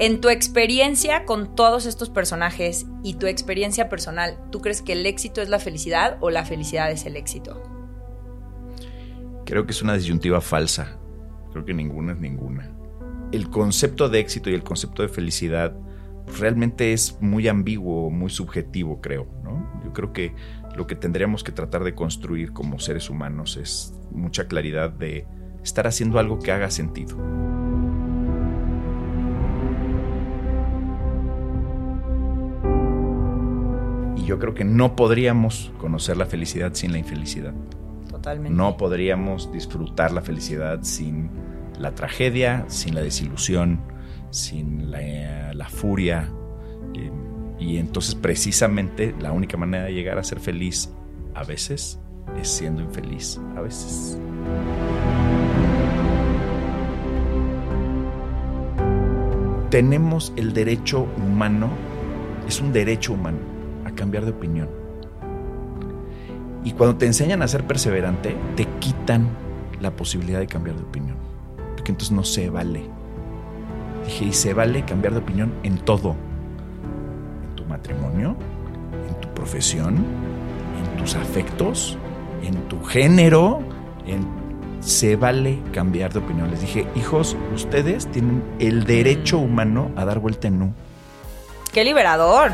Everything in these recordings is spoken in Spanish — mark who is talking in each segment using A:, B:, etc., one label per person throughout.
A: En tu experiencia con todos estos personajes y tu experiencia personal, ¿tú crees que el éxito es la felicidad o la felicidad es el éxito?
B: Creo que es una disyuntiva falsa. Creo que ninguna es ninguna. El concepto de éxito y el concepto de felicidad realmente es muy ambiguo, muy subjetivo, creo. ¿no? Yo creo que lo que tendríamos que tratar de construir como seres humanos es mucha claridad de estar haciendo algo que haga sentido. Yo creo que no podríamos conocer la felicidad sin la infelicidad.
A: Totalmente.
B: No podríamos disfrutar la felicidad sin la tragedia, sin la desilusión, sin la, furia. Eh, y entonces precisamente la única manera de llegar a ser feliz a veces es siendo infeliz a veces. Tenemos el derecho humano, es un derecho humano, cambiar de opinión. Y cuando te enseñan a ser perseverante, te quitan la posibilidad de cambiar de opinión. Porque entonces no se vale. Dije, y se vale cambiar de opinión en todo. En tu matrimonio, en tu profesión, en tus afectos, en tu género, en se vale cambiar de opinión. Les dije, hijos, ustedes tienen el derecho humano a dar vuelta en nu.
A: ¡Qué liberador!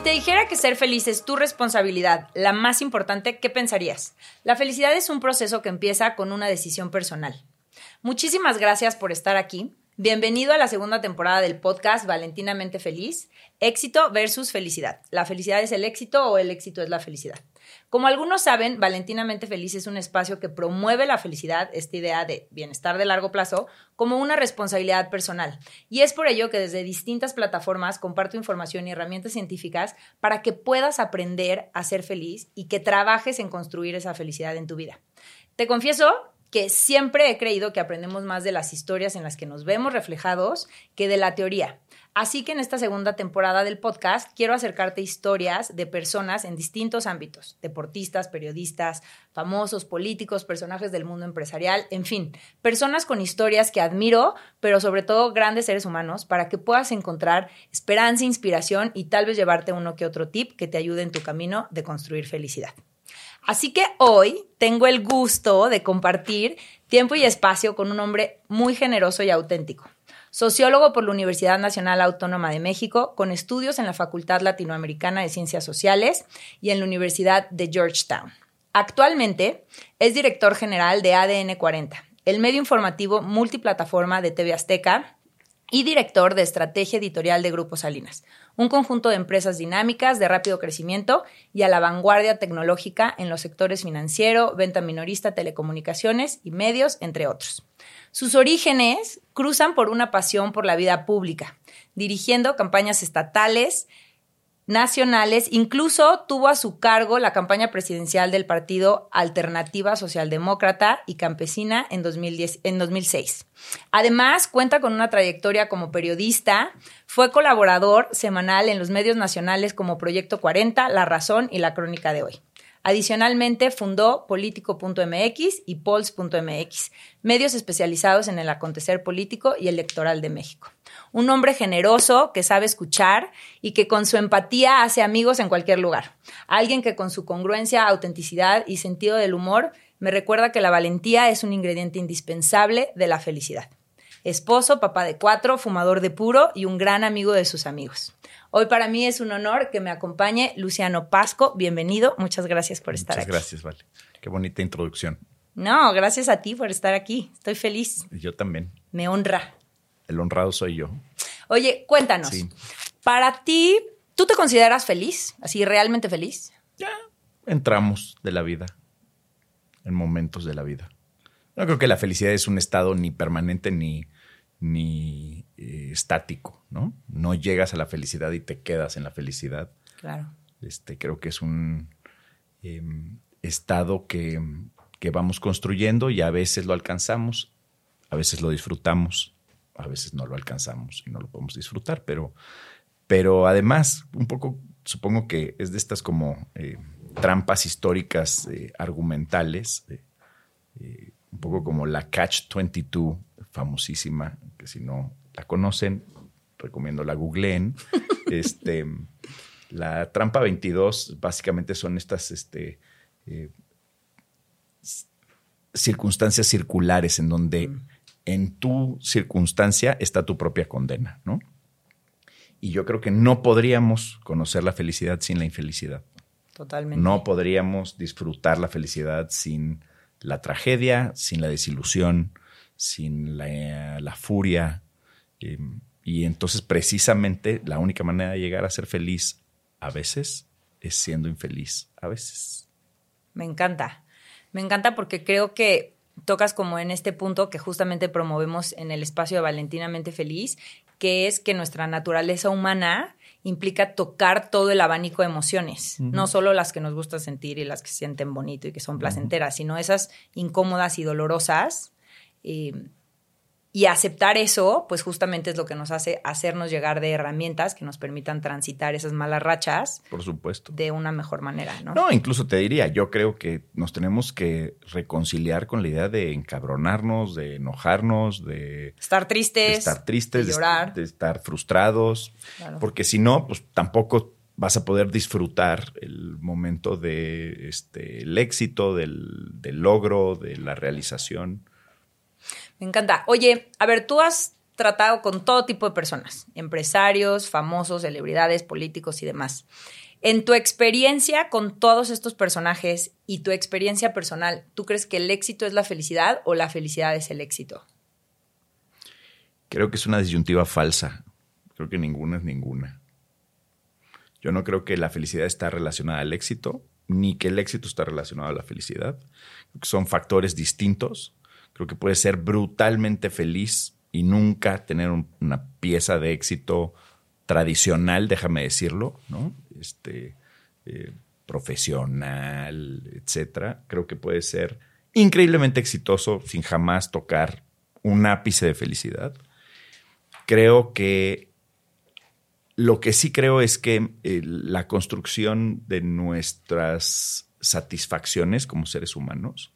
A: Si te dijera que ser feliz es tu responsabilidad, la más importante, ¿qué pensarías? La felicidad es un proceso que empieza con una decisión personal. Muchísimas gracias por estar aquí. Bienvenido a la segunda temporada del podcast Valentinamente Feliz, éxito versus felicidad. ¿La felicidad es el éxito o el éxito es la felicidad? Como algunos saben, Valentinamente Feliz es un espacio que promueve la felicidad, esta idea de bienestar de largo plazo, como una responsabilidad personal. Y es por ello que desde distintas plataformas comparto información y herramientas científicas para que puedas aprender a ser feliz y que trabajes en construir esa felicidad en tu vida. Te confieso que siempre he creído que aprendemos más de las historias en las que nos vemos reflejados que de la teoría. Así que en esta segunda temporada del podcast quiero acercarte historias de personas en distintos ámbitos, deportistas, periodistas, famosos, políticos, personajes del mundo empresarial, en fin, personas con historias que admiro, pero sobre todo grandes seres humanos, para que puedas encontrar esperanza, inspiración y tal vez llevarte uno que otro tip que te ayude en tu camino de construir felicidad. Así que hoy tengo el gusto de compartir tiempo y espacio con un hombre muy generoso y auténtico. Sociólogo por la Universidad Nacional Autónoma de México, con estudios en la Facultad Latinoamericana de Ciencias Sociales y en la Universidad de Georgetown. Actualmente es director general de ADN 40, el medio informativo multiplataforma de TV Azteca, y director de estrategia editorial de Grupo Salinas, un conjunto de empresas dinámicas de rápido crecimiento y a la vanguardia tecnológica en los sectores financiero, venta minorista, telecomunicaciones y medios, entre otros. Sus orígenes cruzan por una pasión por la vida pública, dirigiendo campañas estatales, nacionales, incluso tuvo a su cargo la campaña presidencial del partido Alternativa Socialdemócrata y Campesina en, 2010, en 2006. Además, cuenta con una trayectoria como periodista, fue colaborador semanal en los medios nacionales como Proyecto 40, La Razón y La Crónica de Hoy. Adicionalmente, fundó Político.mx y Pols.mx, medios especializados en el acontecer político y electoral de México. Un hombre generoso que sabe escuchar y que con su empatía hace amigos en cualquier lugar. Alguien que con su congruencia, autenticidad y sentido del humor me recuerda que la valentía es un ingrediente indispensable de la felicidad. Esposo, papá de cuatro, fumador de puro y un gran amigo de sus amigos. Hoy para mí es un honor que me acompañe Luciano Pasco. Bienvenido. Muchas gracias por estar
B: aquí.
A: Muchas
B: gracias, Vale. Qué bonita introducción.
A: No, gracias a ti por estar aquí. Estoy feliz.
B: Yo también.
A: Me honra.
B: El honrado soy yo.
A: Oye, cuéntanos. Para ti, ¿tú te consideras feliz? ¿Así realmente feliz?
B: Ya, entramos de la vida. En momentos de la vida. No creo que la felicidad es un estado ni permanente ni, ni eh, estático, ¿no? No llegas a la felicidad y te quedas en la felicidad.
A: Claro.
B: Este, creo que es un em, estado que, vamos construyendo y a veces lo alcanzamos, a veces lo disfrutamos, a veces no lo alcanzamos y no lo podemos disfrutar, pero, pero además, un poco, supongo que es de estas como eh, trampas históricas eh, argumentales poco como la Catch 22, famosísima, que si no la conocen, recomiendo la googleen. este, la trampa 22 básicamente son estas este, eh, circunstancias circulares en donde mm. en tu circunstancia está tu propia condena, ¿no? Y yo creo que no podríamos conocer la felicidad sin la infelicidad.
A: Totalmente.
B: No podríamos disfrutar la felicidad sin la tragedia, sin la desilusión, sin la, furia. Em, y entonces precisamente la única manera de llegar a ser feliz a veces es siendo infeliz a veces.
A: Me encanta. Me encanta porque creo que tocas como en este punto que justamente promovemos en el espacio de Valentinamente Feliz, que es que nuestra naturaleza humana implica tocar todo el abanico de emociones, no solo las que nos gusta sentir y las que se sienten bonito y que son placenteras, sino esas incómodas y dolorosas. Eh, y aceptar eso, pues justamente es lo que nos hace hacernos llegar de herramientas que nos permitan transitar esas malas rachas.
B: Por supuesto.
A: De una mejor manera, ¿no?
B: No, incluso te diría, yo creo que nos tenemos que reconciliar con la idea de encabronarnos, de enojarnos, de...
A: Estar tristes.
B: De estar tristes, de llorar. De, estar frustrados. Porque si no, pues tampoco vas a poder disfrutar el momento de este, el éxito, del, del logro, de la realización.
A: Me encanta. Oye, a ver, tú has tratado con todo tipo de personas, empresarios, famosos, celebridades, políticos y demás. En tu experiencia con todos estos personajes y tu experiencia personal, ¿tú crees que el éxito es la felicidad o la felicidad es el éxito?
B: Creo que es una disyuntiva falsa. Creo que ninguna es ninguna. Yo no creo que la felicidad está relacionada al éxito, ni que el éxito está relacionado a la felicidad. Son factores distintos Creo que puedes ser brutalmente feliz y nunca tener una pieza de éxito tradicional, déjame decirlo, ¿no? Este, eh, profesional, etcétera. Creo que puede ser increíblemente exitoso sin jamás tocar un ápice de felicidad. Creo que lo que sí creo es que eh, la construcción de nuestras satisfacciones como seres humanos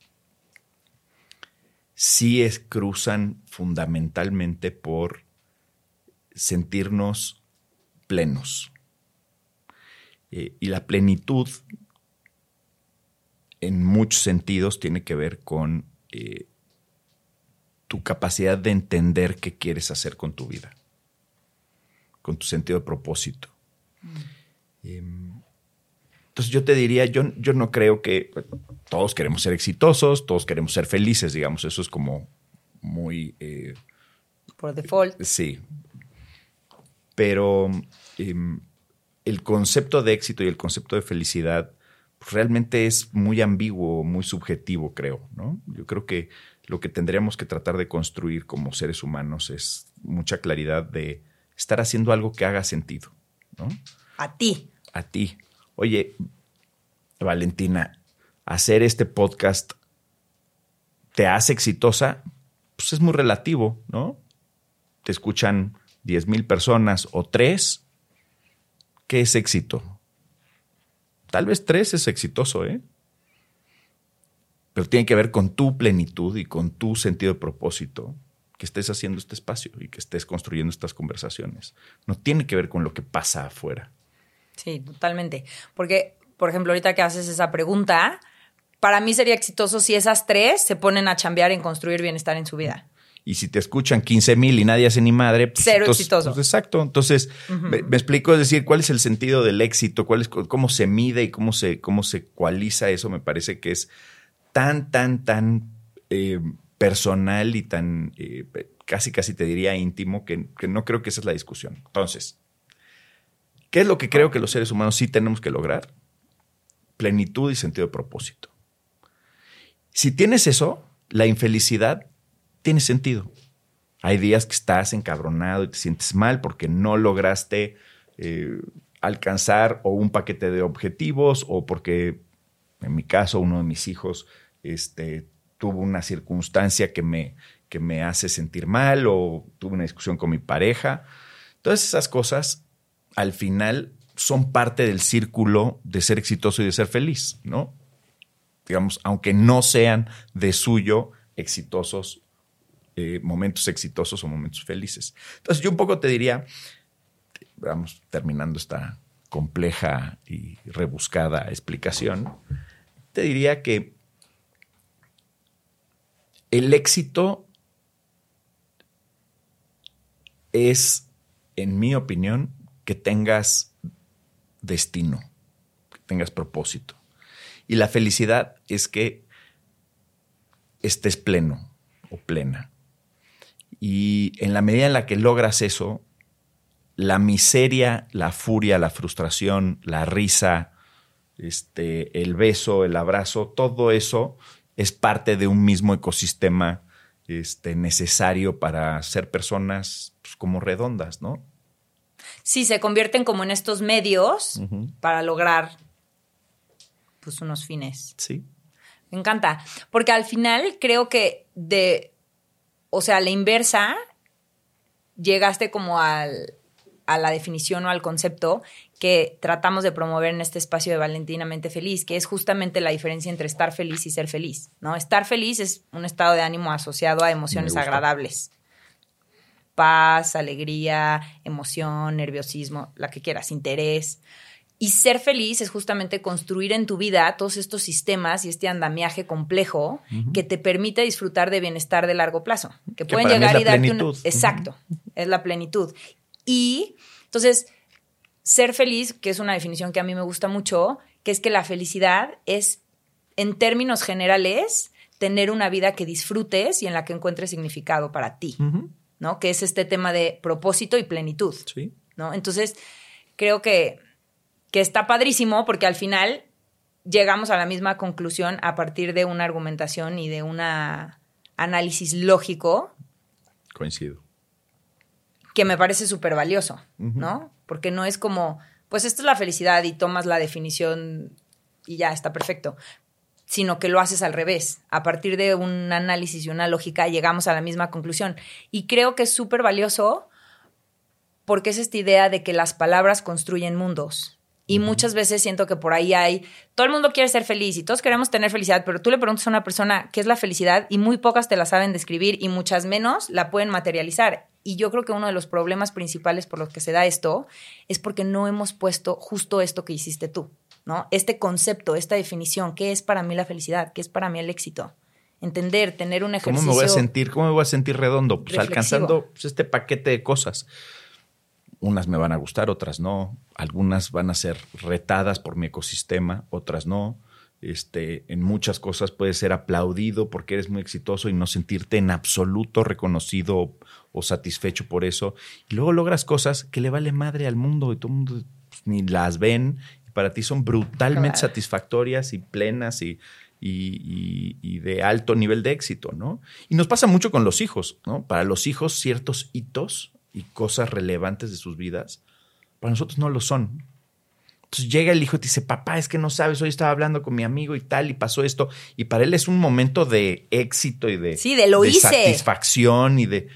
B: sí es, cruzan fundamentalmente por sentirnos plenos. Eh, y la plenitud, en muchos sentidos, tiene que ver con eh, tu capacidad de entender qué quieres hacer con tu vida, con tu sentido de propósito. Mm. Em, entonces yo te diría, yo, yo no creo que todos queremos ser exitosos, todos queremos ser felices, digamos, eso es como muy... Eh,
A: Por default.
B: Sí. Pero em, el concepto de éxito y el concepto de felicidad pues, realmente es muy ambiguo, muy subjetivo, creo, ¿no? Yo creo que lo que tendríamos que tratar de construir como seres humanos es mucha claridad de estar haciendo algo que haga sentido, ¿no?
A: A ti.
B: A ti. Oye, Valentina, hacer este podcast te hace exitosa, pues es muy relativo, ¿no? Te escuchan 10 mil personas o tres. ¿Qué es éxito? Tal vez tres es exitoso, ¿eh? Pero tiene que ver con tu plenitud y con tu sentido de propósito que estés haciendo este espacio y que estés construyendo estas conversaciones. No tiene que ver con lo que pasa afuera.
A: Sí, totalmente. Porque, por ejemplo, ahorita que haces esa pregunta, para mí sería exitoso si esas tres se ponen a chambear en construir bienestar en su vida.
B: Y si te escuchan 15 mil y nadie hace ni madre,
A: pues, cero exitoso.
B: Pues, exacto. Entonces, me, explico, es decir, cuál es el sentido del éxito, cuál es, cómo se mide y cómo se, cómo se cualiza eso, me parece que es tan, tan, tan eh, personal y tan, eh, casi, casi te diría íntimo, que, que no creo que esa es la discusión. Entonces, ¿Qué es lo que creo que los seres humanos sí tenemos que lograr? Plenitud y sentido de propósito. Si tienes eso, la infelicidad tiene sentido. Hay días que estás encabronado y te sientes mal porque no lograste eh, alcanzar o un paquete de objetivos o porque, en mi caso, uno de mis hijos este, tuvo una circunstancia que me, que me hace sentir mal o tuve una discusión con mi pareja. Todas esas cosas al final son parte del círculo de ser exitoso y de ser feliz, ¿no? Digamos, aunque no sean de suyo exitosos, eh, momentos exitosos o momentos felices. Entonces yo un poco te diría, vamos terminando esta compleja y rebuscada explicación, te diría que el éxito es, en mi opinión, que tengas destino, que tengas propósito. Y la felicidad es que estés pleno o plena. Y en la medida en la que logras eso, la miseria, la furia, la frustración, la risa, este, el beso, el abrazo, todo eso es parte de un mismo ecosistema este, necesario para ser personas pues, como redondas, ¿no?
A: Sí, se convierten como en estos medios para lograr pues unos fines.
B: Sí.
A: Me encanta, porque al final creo que de, o sea, la inversa, llegaste como al, a la definición o al concepto que tratamos de promover en este espacio de Valentinamente Feliz, que es justamente la diferencia entre estar feliz y ser feliz, ¿no? Estar feliz es un estado de ánimo asociado a emociones agradables. Paz, alegría, emoción, nerviosismo, la que quieras, interés. Y ser feliz es justamente construir en tu vida todos estos sistemas y este andamiaje complejo que te permite disfrutar de bienestar de largo plazo. Que, pueden llegar y darte una. Exacto, es la plenitud. Y entonces, ser feliz, que es una definición que a mí me gusta mucho, que es que la felicidad es, en términos generales, tener una vida que disfrutes y en la que encuentres significado para ti, ¿no? Que es este tema de propósito y plenitud,
B: sí.
A: ¿no? Entonces, creo que que está padrísimo porque al final llegamos a la misma conclusión a partir de una argumentación y de un análisis lógico.
B: Coincido.
A: Que me parece súper valioso, ¿no? Porque no es como, pues esto es la felicidad y tomas la definición y ya está perfecto, sino que lo haces al revés. A partir de un análisis y una lógica llegamos a la misma conclusión. Y creo que es súper valioso porque es esta idea de que las palabras construyen mundos. Y muchas veces siento que por ahí hay, todo el mundo quiere ser feliz y todos queremos tener felicidad, pero tú le preguntas a una persona qué es la felicidad y muy pocas te la saben describir y muchas menos la pueden materializar. Y yo creo que uno de los problemas principales por los que se da esto es porque no hemos puesto justo esto que hiciste tú, ¿no? Este concepto, esta definición, ¿qué es para mí la felicidad? ¿Qué es para mí el éxito? Entender, tener un ejercicio.
B: ¿Cómo me voy a sentir? ¿Cómo me voy a sentir redondo? Pues alcanzando pues, este paquete de cosas unas me van a gustar, otras no. Algunas van a ser retadas por mi ecosistema, otras no. Este, en muchas cosas puedes ser aplaudido porque eres muy exitoso y no sentirte en absoluto reconocido o, satisfecho por eso. Y luego logras cosas que le vale madre al mundo y todo el mundo pues, ni las ven. Y para ti son brutalmente satisfactorias y plenas y, y, y, de alto nivel de éxito, ¿no? Y nos pasa mucho con los hijos, ¿no? Para los hijos ciertos hitos y cosas relevantes de sus vidas, para nosotros no lo son. Entonces llega el hijo y te dice, papá, es que no sabes, hoy estaba hablando con mi amigo y tal, y pasó esto. Y para él es un momento de éxito y de,
A: sí, de, lo
B: satisfacción y de...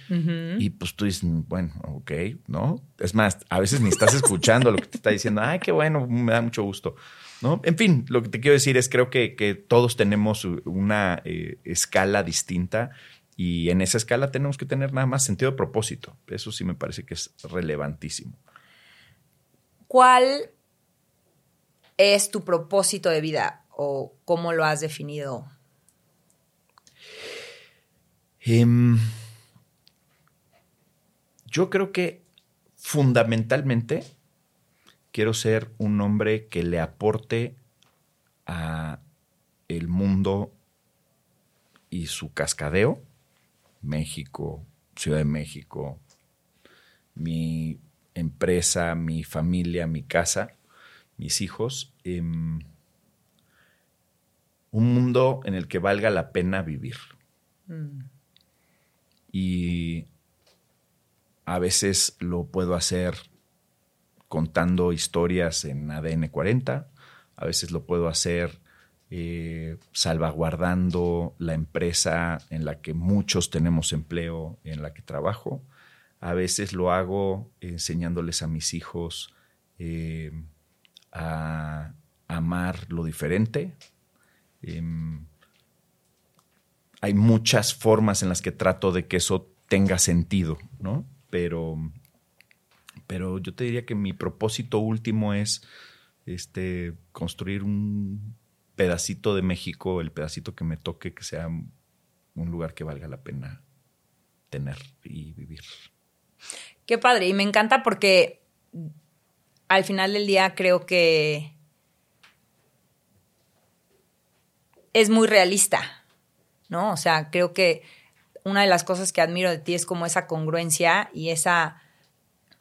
B: Y pues tú dices, bueno, ok, ¿no? Es más, a veces ni estás escuchando lo que te está diciendo, ay, qué bueno, me da mucho gusto. ¿No? En fin, lo que te quiero decir es creo que, que todos tenemos una eh, escala distinta y en esa escala tenemos que tener nada más sentido de propósito. Eso sí me parece que es relevantísimo.
A: ¿Cuál es tu propósito de vida o cómo lo has definido?
B: Em, yo creo que fundamentalmente quiero ser un hombre que le aporte a el mundo y su cascadeo México, Ciudad de México, mi empresa, mi familia, mi casa, mis hijos, em, un mundo en el que valga la pena vivir. Mm. Y a veces lo puedo hacer contando historias en ADN 40, a veces lo puedo hacer eh, salvaguardando la empresa en la que muchos tenemos empleo, en la que trabajo. A veces lo hago enseñándoles a mis hijos eh, a amar lo diferente. Em, hay muchas formas en las que trato de que eso tenga sentido, ¿no? Pero, pero yo te diría que mi propósito último es este, construir un pedacito de México, el pedacito que me toque, que sea un lugar que valga la pena tener y vivir.
A: Qué padre, y me encanta porque al final del día creo que es muy realista, ¿no? O sea, creo que una de las cosas que admiro de ti es como esa congruencia y esa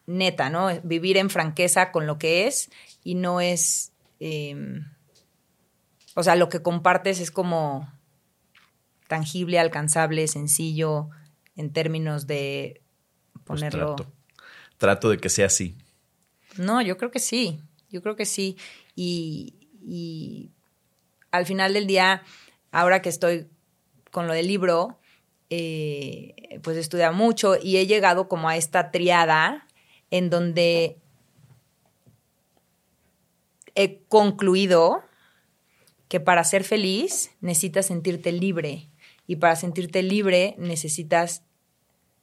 A: neta, ¿no? Vivir en franqueza con lo que es y no es, em, o sea, lo que compartes es como tangible, alcanzable, sencillo, en términos de
B: Pues
A: ponerlo...
B: trato. Trato de que sea así.
A: No, yo creo que sí, yo creo que sí. Y, y al final del día, ahora que estoy con lo del libro, eh, pues estudia mucho y he llegado como a esta triada en donde he concluido que para ser feliz necesitas sentirte libre y para sentirte libre necesitas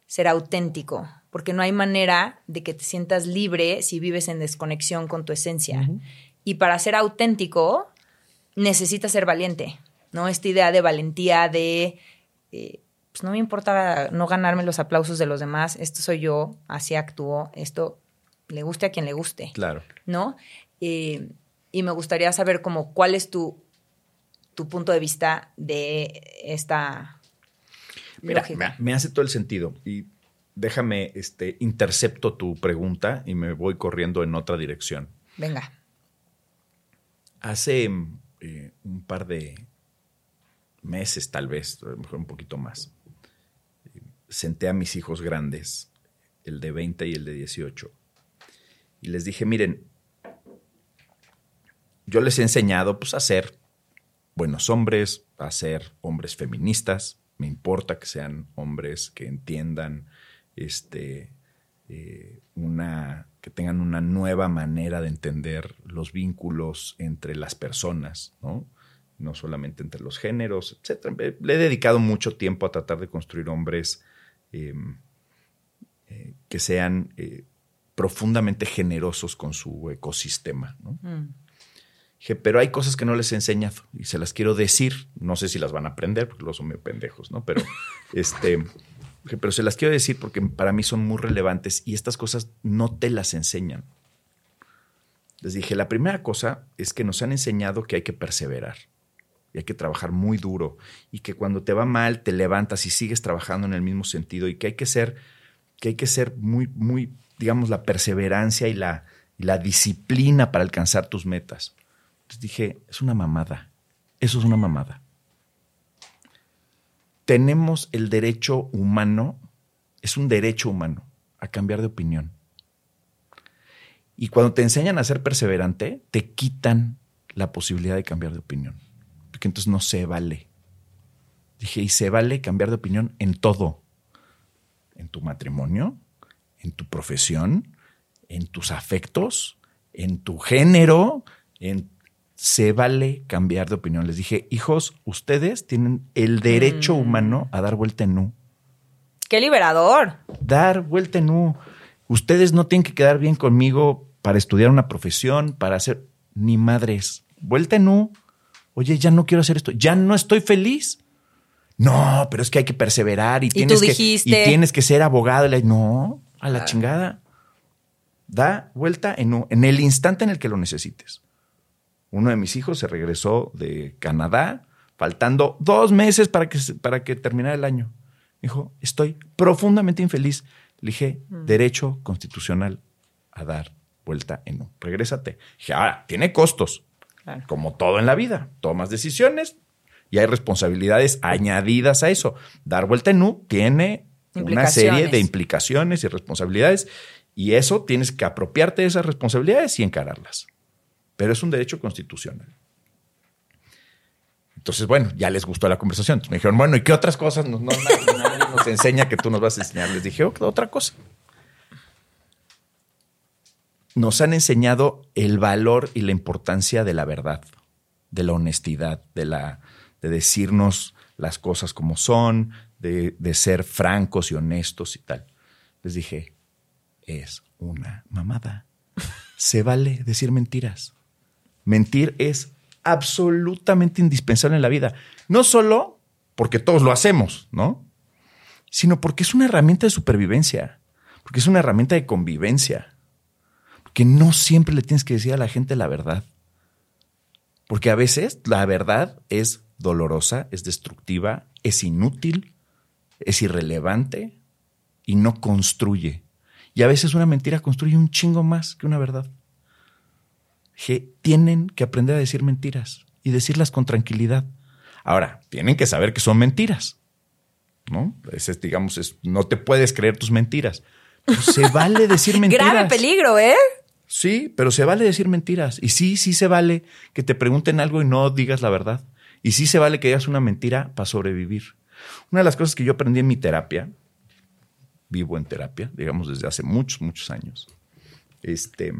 A: ser auténtico, porque no hay manera de que te sientas libre si vives en desconexión con tu esencia. Y para ser auténtico necesitas ser valiente, ¿no? Esta idea de valentía, de, eh, pues no me importa no ganarme los aplausos de los demás, esto soy yo, así actúo, esto le guste a quien le guste.
B: Claro.
A: ¿no? Eh, y me gustaría saber como cuál es tu, tu punto de vista de esta
B: Mira,
A: lógica.
B: me hace todo el sentido. Y déjame, este, intercepto tu pregunta y me voy corriendo en otra dirección.
A: Venga.
B: Hace eh, un par de meses, tal vez, mejor un poquito más, senté a mis hijos grandes, el de 20 y el de 18, y les dije, miren, yo les he enseñado pues, a ser buenos hombres, a ser hombres feministas, me importa que sean hombres que entiendan este, eh, una, que tengan una nueva manera de entender los vínculos entre las personas, ¿no? No solamente entre los géneros, etc. Le he dedicado mucho tiempo a tratar de construir hombres eh, eh, que sean eh, profundamente generosos con su ecosistema, ¿no?
A: Mm.
B: Dije, pero hay cosas que no les he enseñado y se las quiero decir. No sé si las van a aprender porque los son medio pendejos, ¿no? Pero, este, pero se las quiero decir porque para mí son muy relevantes y estas cosas no te las enseñan. Les dije, la primera cosa es que nos han enseñado que hay que perseverar y hay que trabajar muy duro y que cuando te va mal te levantas y sigues trabajando en el mismo sentido y que hay que ser, que hay que ser muy, muy, digamos, la perseverancia y la, y la disciplina para alcanzar tus metas. Entonces dije, es una mamada. Eso es una mamada. Tenemos el derecho humano, es un derecho humano, a cambiar de opinión. Y cuando te enseñan a ser perseverante, te quitan la posibilidad de cambiar de opinión. Porque entonces no se vale. Dije, y se vale cambiar de opinión en todo. En tu matrimonio, en tu profesión, en tus afectos, en tu género, en se vale cambiar de opinión. Les dije, hijos, ustedes tienen el derecho
A: Mm.
B: humano a dar vuelta en U.
A: ¡Qué liberador!
B: Dar vuelta en U. Ustedes no tienen que quedar bien conmigo para estudiar una profesión, para hacer ni madres. Vuelta en U. Oye, ya no quiero hacer esto. Ya no estoy feliz. No, pero es que hay que perseverar y, tienes, que,
A: dijiste-
B: y tienes que ser abogado. No, a la
A: Ah.
B: chingada. Da vuelta en U, en el instante en el que lo necesites. Uno de mis hijos se regresó de Canadá, faltando dos meses para que, para que terminara el año. Dijo, estoy profundamente infeliz. Le dije, derecho constitucional a dar vuelta en U. Regrésate. Dije, ahora, tiene costos,
A: Claro.
B: como todo en la vida. Tomas decisiones y hay responsabilidades añadidas a eso. Dar vuelta en U tiene una serie de
A: implicaciones
B: y responsabilidades y eso tienes que apropiarte de esas responsabilidades y encararlas. Pero es un derecho constitucional. Entonces, bueno, ya les gustó la conversación. Me dijeron, bueno, ¿y qué otras cosas nos, no, nos enseña que tú nos vas a enseñar? Les dije, "Oh, otra cosa. Nos han enseñado el valor y la importancia de la verdad, de la honestidad, de, la, de decirnos las cosas como son, de, de ser francos y honestos y tal. Les dije, es una mamada. Se vale decir mentiras. Mentir es absolutamente indispensable en la vida. No solo porque todos lo hacemos, ¿no? Sino porque es una herramienta de supervivencia, porque es una herramienta de convivencia, porque no siempre le tienes que decir a la gente la verdad. Porque a veces la verdad es dolorosa, es destructiva, es inútil, es irrelevante y no construye. Y a veces una mentira construye un chingo más que una verdad. Que tienen que aprender a decir mentiras y decirlas con tranquilidad. Ahora, tienen que saber que son mentiras. ¿No? Ese, digamos, es, no te puedes creer tus mentiras. se vale decir mentiras.
A: Grave peligro, ¿eh?
B: Sí, pero se vale decir mentiras. Y sí, sí se vale que te pregunten algo y no digas la verdad. Y sí se vale que digas una mentira para sobrevivir. Una de las cosas que yo aprendí en mi terapia, vivo en terapia, digamos desde hace muchos, muchos años, este,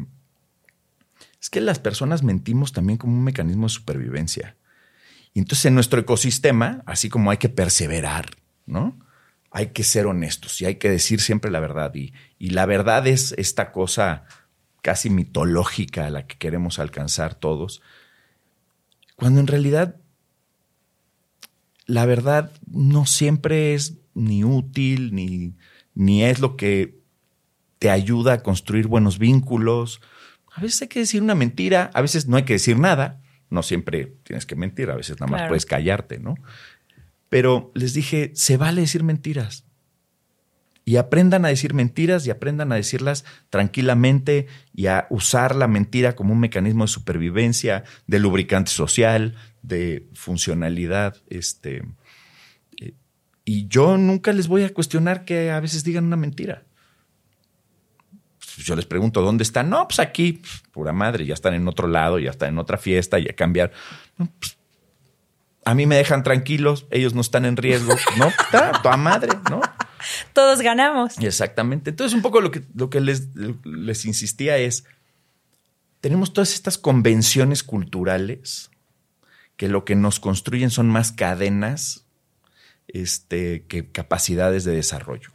B: es que las personas mentimos también como un mecanismo de supervivencia. Y entonces en nuestro ecosistema, así como hay que perseverar, ¿no? Hay que ser honestos y hay que decir siempre la verdad. Y, la verdad es esta cosa casi mitológica a la que queremos alcanzar todos, cuando en realidad la verdad no siempre es ni útil, ni, ni es lo que te ayuda a construir buenos vínculos. A veces hay que decir una mentira, a veces no hay que decir nada, no siempre tienes que mentir, a veces nada más puedes callarte, ¿no? Pero les dije, se vale decir mentiras y aprendan a decir mentiras y aprendan a decirlas tranquilamente y a usar la mentira como un mecanismo de supervivencia, de lubricante social, de funcionalidad. Este, eh, y yo nunca les voy a cuestionar que a veces digan una mentira. Yo les pregunto, ¿dónde están? No, pues aquí, pura madre, ya están en otro lado, ya están en otra fiesta, ya cambiar. Pues, a mí me dejan tranquilos, ellos no están en riesgo, ¿no? Está, toda madre, ¿no?
A: Todos ganamos.
B: Exactamente. Entonces, un poco lo que, lo que les, les insistía es, tenemos todas estas convenciones culturales que lo que nos construyen son más cadenas este, que capacidades de desarrollo.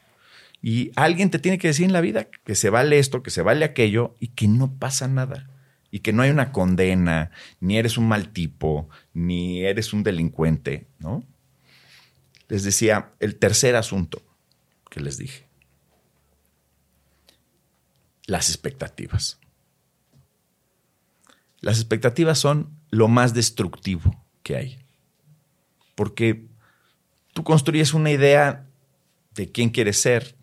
B: Y alguien te tiene que decir en la vida que se vale esto, que se vale aquello y que no pasa nada. Y que no hay una condena, ni eres un mal tipo, ni eres un delincuente, ¿no? Les decía, el tercer asunto que les dije. Las expectativas. Las expectativas son lo más destructivo que hay. Porque tú construyes una idea de quién quieres ser,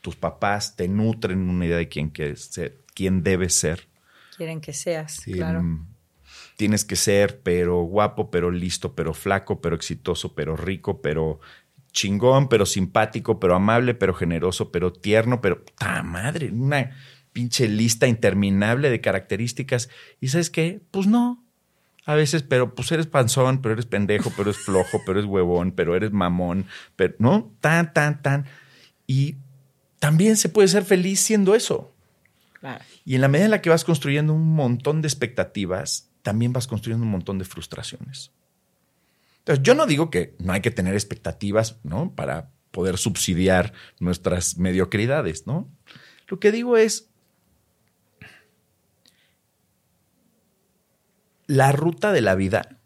B: tus papás te nutren una idea de quién quieres ser, quién debes ser.
A: Quieren que seas, claro.
B: Tienes que ser, pero guapo, pero listo, pero flaco, pero exitoso, pero rico, pero chingón, pero simpático, pero amable, pero generoso, pero tierno, pero ¡ta madre! Una pinche lista interminable de características. ¿Y sabes qué? Pues no. A veces, pero pues eres panzón, pero eres pendejo, pero eres flojo, pero eres huevón, pero eres mamón, pero no, tan, tan, tan. Y también se puede ser feliz siendo eso. Y en la medida en la que vas construyendo un montón de expectativas, también vas construyendo un montón de frustraciones. Entonces, yo no digo que no hay que tener expectativas, ¿no? Para poder subsidiar nuestras mediocridades, ¿no? Lo que digo es, la ruta de la vida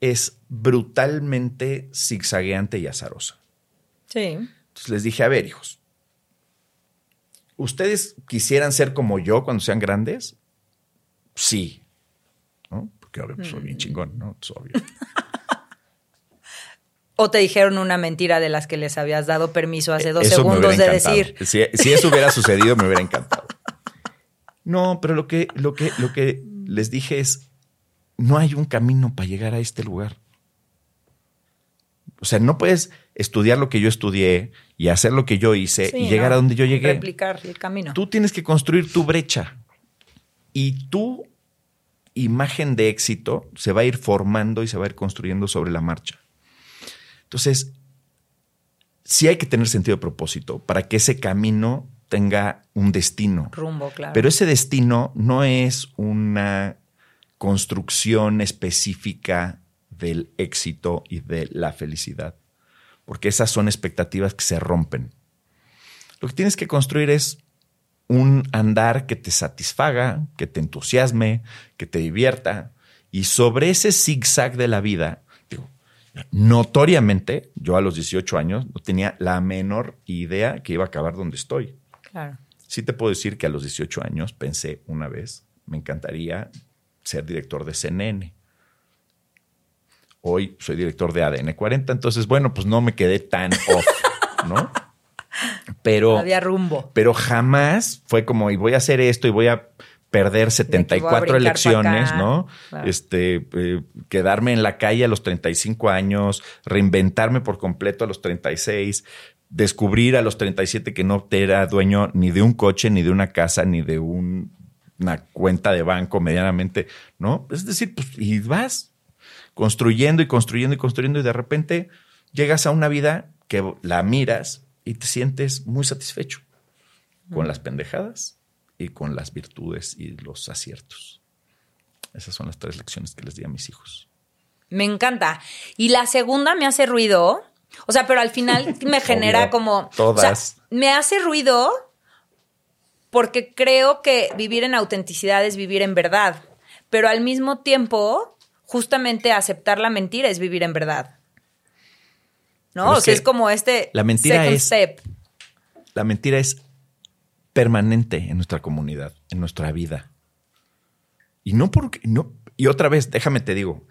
B: es brutalmente zigzagueante y azarosa.
A: Sí.
B: Entonces les dije, a ver, hijos, ¿ustedes quisieran ser como yo cuando sean grandes? Sí. ¿no? que soy bien mm. chingón, ¿no? Es obvio.
A: ¿O te dijeron una mentira de las que les habías dado permiso hace dos segundos de decir?
B: Si, eso hubiera sucedido, me hubiera encantado. No, pero lo que, lo, que, lo que les dije es, no hay un camino para llegar a este lugar. O sea, no puedes estudiar lo que yo estudié y hacer lo que yo hice y llegar a donde yo llegué.
A: Replicar el camino.
B: Tú tienes que construir tu brecha. Y tú imagen de éxito se va a ir formando y se va a ir construyendo sobre la marcha. Entonces, sí hay que tener sentido de propósito para que ese camino tenga un destino.
A: Rumbo, claro.
B: Pero ese destino no es una construcción específica del éxito y de la felicidad, porque esas son expectativas que se rompen. Lo que tienes que construir es un andar que te satisfaga, que te entusiasme, que te divierta, y sobre ese zigzag de la vida, digo, notoriamente, yo a los 18 años no tenía la menor idea que iba a acabar donde estoy.
A: Claro.
B: Sí te puedo decir que a los 18 años pensé una vez, me encantaría ser director de CNN. Hoy soy director de ADN 40, entonces, bueno, pues no me quedé tan off, ¿no? Pero.
A: Había rumbo.
B: Pero jamás fue como, y voy a hacer esto y voy a perder 74 elecciones, ¿no? Este, eh, quedarme en la calle a los 35 años, reinventarme por completo a los 36, descubrir a los 37 que no era dueño ni de un coche, ni de una casa, ni de una cuenta de banco medianamente, ¿no? Es decir, pues, y vas construyendo y construyendo y construyendo y de repente llegas a una vida que la miras y te sientes muy satisfecho con las pendejadas y con las virtudes y los aciertos. Esas son las tres lecciones que les di a mis hijos.
A: Me encanta. Y la segunda me hace ruido. O sea, pero al final me genera como.
B: Todas.
A: me hace ruido porque creo que vivir en autenticidad es vivir en verdad. Pero al mismo tiempo, justamente aceptar la mentira es vivir en verdad. ¿No? o sea, es como este.
B: La mentira es. La mentira es permanente en nuestra comunidad, en nuestra vida. Y no porque, no, y otra vez, déjame te digo,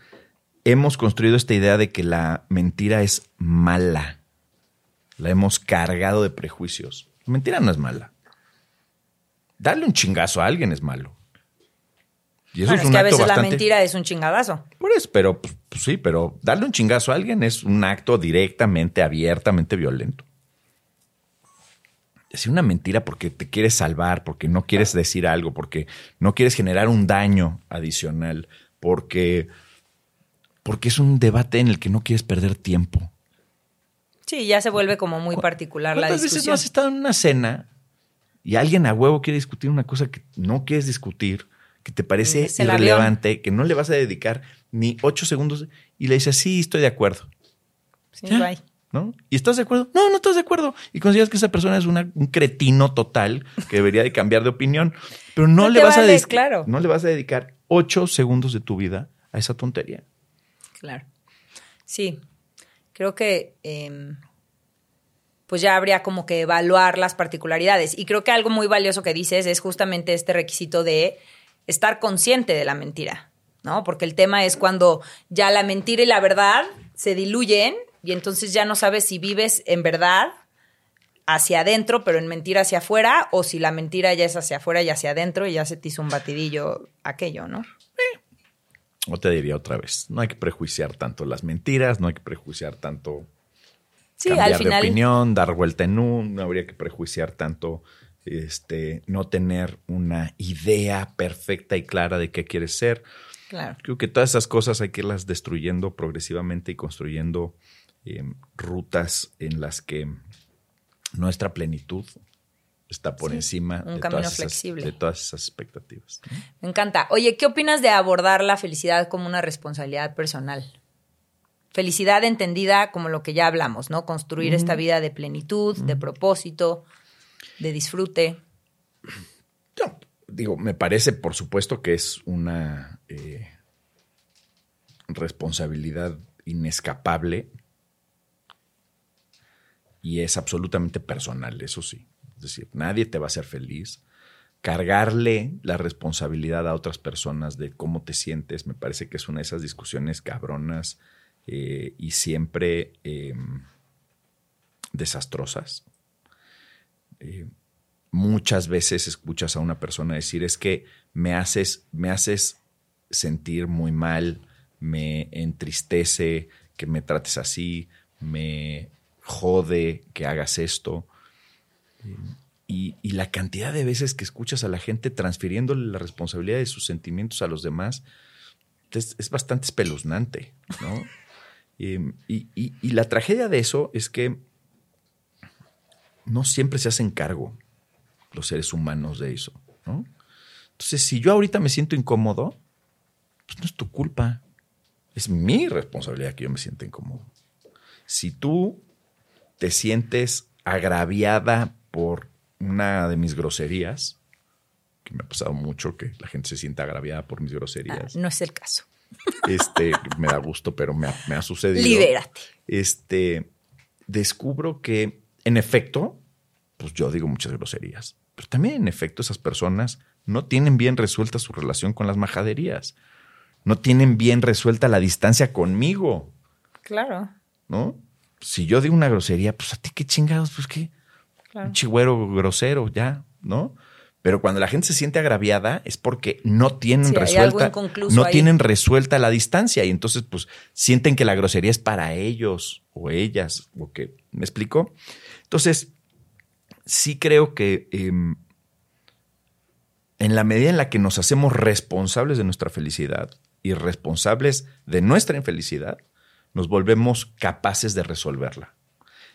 B: hemos construido esta idea de que la mentira es mala. La hemos cargado de prejuicios. La mentira no es mala. Darle un chingazo a alguien es malo.
A: Y eso es, un que a veces la mentira es un chingadazo.
B: Por eso, pero pues, pues sí, pero darle un chingazo a alguien es un acto directamente, abiertamente violento decir una mentira porque te quieres salvar, porque no quieres decir algo, porque no quieres generar un daño adicional, porque, porque es un debate en el que no quieres perder tiempo.
A: Sí, ya se vuelve como muy particular la discusión. veces no
B: has estado en una cena y alguien a huevo quiere discutir una cosa que no quieres discutir, que te parece irrelevante, que no le vas a dedicar ni ocho segundos y le dices, sí, estoy de acuerdo.
A: Sí, bye.
B: ¿Y estás de acuerdo? No, no estás de acuerdo. Y consideras que esa persona es un cretino total que debería de cambiar de opinión, pero no, le vas a dedicar, no le vas a dedicar ocho segundos de tu vida a esa tontería.
A: Claro. Sí, creo que em, pues ya habría como que evaluar las particularidades. Y creo que algo muy valioso que dices es justamente este requisito de estar consciente de la mentira, ¿no? Porque el tema es cuando ya la mentira y la verdad se diluyen y entonces ya no sabes si vives en verdad hacia adentro, pero en mentira hacia afuera, o si la mentira ya es hacia afuera y hacia adentro y ya se te hizo un batidillo aquello, ¿no? Eh.
B: O te diría otra vez, no hay que prejuiciar tanto las mentiras, no hay que prejuiciar tanto
A: sí, cambiar
B: de opinión, dar vuelta en un, no habría que prejuiciar tanto este, no tener una idea perfecta y clara de qué quieres ser.
A: Claro.
B: Creo que todas esas cosas hay que irlas destruyendo progresivamente y construyendo Em, rutas en las que nuestra plenitud está por encima de, todas Esas, de todas esas expectativas.
A: Me encanta. Oye, ¿qué opinas de abordar la felicidad como una responsabilidad personal? Felicidad entendida como lo que ya hablamos, ¿no? Construir esta vida de plenitud, de propósito, de disfrute.
B: Yo, digo, me parece, por supuesto, que es una eh, responsabilidad inescapable y es absolutamente personal, eso sí. Es decir, nadie te va a hacer feliz. Cargarle la responsabilidad a otras personas de cómo te sientes, me parece que es una de esas discusiones cabronas eh, y siempre em, desastrosas. Eh, muchas veces escuchas a una persona decir es que me haces, me haces sentir muy mal, me entristece que me trates así, me jode que hagas esto. Y, la cantidad de veces que escuchas a la gente transfiriéndole la responsabilidad de sus sentimientos a los demás es, bastante espeluznante, ¿no? y, la tragedia de eso es que no siempre se hacen cargo los seres humanos de eso, ¿no? Entonces, si yo ahorita me siento incómodo, pues no es tu culpa. Es mi responsabilidad que yo me sienta incómodo. Si tú te sientes agraviada por una de mis groserías, que me ha pasado mucho que la gente se sienta agraviada por mis groserías.
A: Ah, no es el caso.
B: Este, me da gusto, pero me ha, me ha sucedido.
A: Libérate.
B: Este, descubro que, en efecto, pues yo digo muchas groserías, pero también, en efecto, esas personas no tienen bien resuelta su relación con las majaderías. No tienen bien resuelta la distancia conmigo.
A: Claro.
B: ¿No? Si yo digo una grosería, pues a ti qué chingados, pues qué.
A: Claro.
B: Un chigüero grosero, ya, ¿no? Pero cuando la gente se siente agraviada es porque no tienen
A: Sí,
B: resuelta, no
A: ahí.
B: tienen resuelta la distancia y entonces pues sienten que la grosería es para ellos o ellas o que me explico. Entonces sí creo que em, en la medida en la que nos hacemos responsables de nuestra felicidad y responsables de nuestra infelicidad, nos volvemos capaces de resolverla.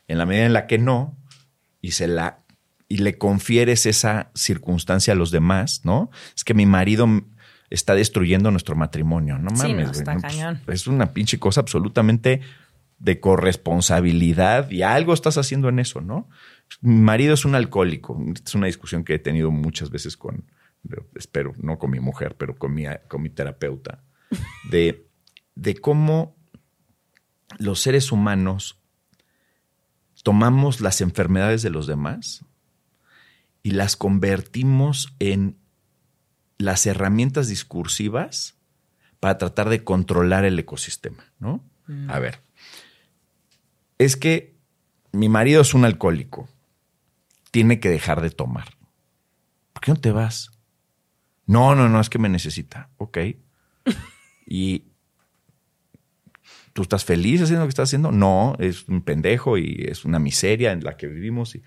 B: En la medida en la que no, y se la y le confieres esa circunstancia a los demás, ¿no? Es que mi marido está destruyendo nuestro matrimonio. No
A: Sí,
B: mames,
A: no,
B: güey, pues, es una pinche cosa absolutamente de corresponsabilidad y algo estás haciendo en eso, ¿no? Mi marido es un alcohólico. Es una discusión que he tenido muchas veces con, espero, no con mi mujer, pero con mi, con mi terapeuta, de, de cómo los seres humanos tomamos las enfermedades de los demás y las convertimos en las herramientas discursivas para tratar de controlar el ecosistema, ¿no? A ver, es que mi marido es un alcohólico, tiene que dejar de tomar. ¿Por qué no te vas? No, no, no, es que me necesita. Ok. Y tú estás feliz haciendo lo que estás haciendo. No, es un pendejo y es una miseria en la que vivimos. Y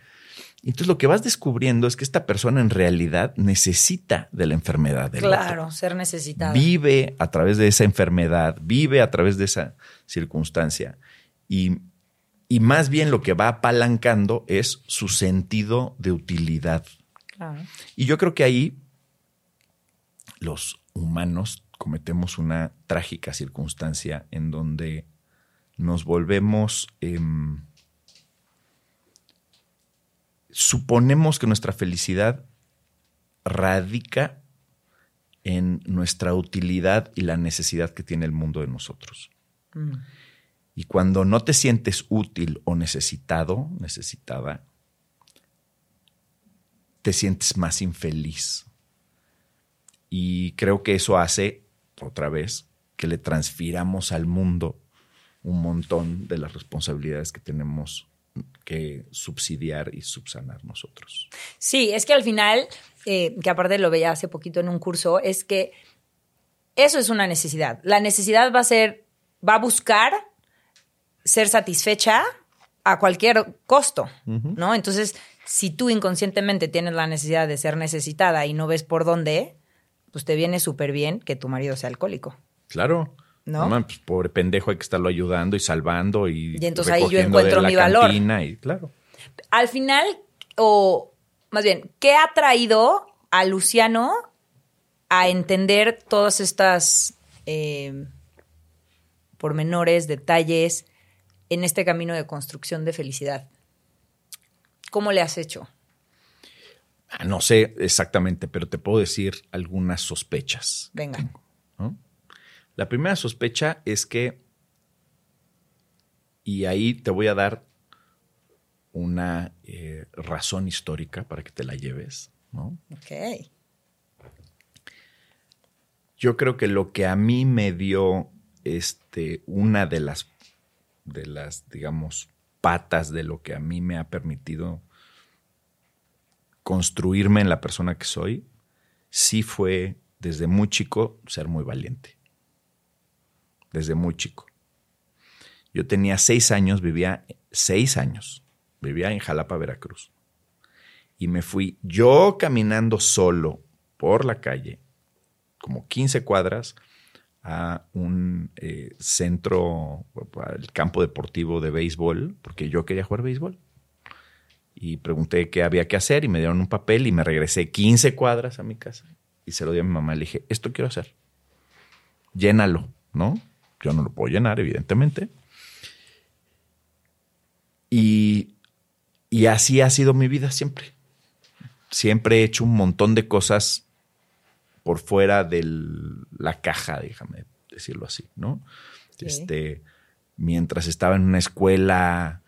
B: entonces lo que vas descubriendo es que esta persona en realidad necesita de la enfermedad del otro
A: Claro, ser necesitada.
B: vive a través de esa enfermedad, vive a través de esa circunstancia. Y, y más bien lo que va apalancando es su sentido de utilidad.
A: Claro.
B: Y yo creo que ahí los humanos cometemos una trágica circunstancia en donde nos volvemos... em, suponemos que nuestra felicidad radica en nuestra utilidad y la necesidad que tiene el mundo de nosotros.
A: Mm.
B: Y cuando no te sientes útil o necesitado, necesitada, te sientes más infeliz. Y creo que eso hace, otra vez, que le transfiramos al mundo un montón de las responsabilidades que tenemos que subsidiar y subsanar nosotros.
A: Sí, es que al final, eh, que aparte lo veía hace poquito en un curso, es que eso es una necesidad. La necesidad va a ser, va a buscar ser satisfecha a cualquier costo, ¿no? Entonces, si tú inconscientemente tienes la necesidad de ser necesitada y no ves por dónde, pues te viene súper bien que tu marido sea alcohólico.
B: Claro.
A: ¿No?
B: man, pues, pobre pendejo hay que estarlo ayudando y salvando y,
A: Y entonces ahí yo encuentro mi valor.
B: Y, claro.
A: Al final, o más bien, ¿qué ha traído a Luciano a entender todas estas eh, pormenores, detalles en este camino de construcción de felicidad? ¿Cómo le has hecho?
B: Ah, No sé exactamente, pero te puedo decir algunas sospechas.
A: Venga.
B: La primera sospecha es que, y ahí te voy a dar una eh, razón histórica para que te la lleves, ¿no?
A: Ok.
B: Yo creo que lo que a mí me dio este, una de las, de las, digamos, patas de lo que a mí me ha permitido construirme en la persona que soy, sí fue desde muy chico ser muy valiente. Desde muy chico. Yo tenía seis años, vivía seis años, vivía en Jalapa, Veracruz. Y me fui yo caminando solo por la calle como 15 cuadras a un eh, centro, al campo deportivo de béisbol, porque yo quería jugar béisbol. Y pregunté qué había que hacer y me dieron un papel y me regresé 15 cuadras a mi casa y se lo di a mi mamá. Le dije, esto quiero hacer. Llénalo, ¿no? Yo no lo puedo llenar, evidentemente. Y, y así ha sido mi vida siempre. Siempre he hecho un montón de cosas por fuera de la caja, déjame decirlo así, ¿no? Este, mientras estaba en una escuela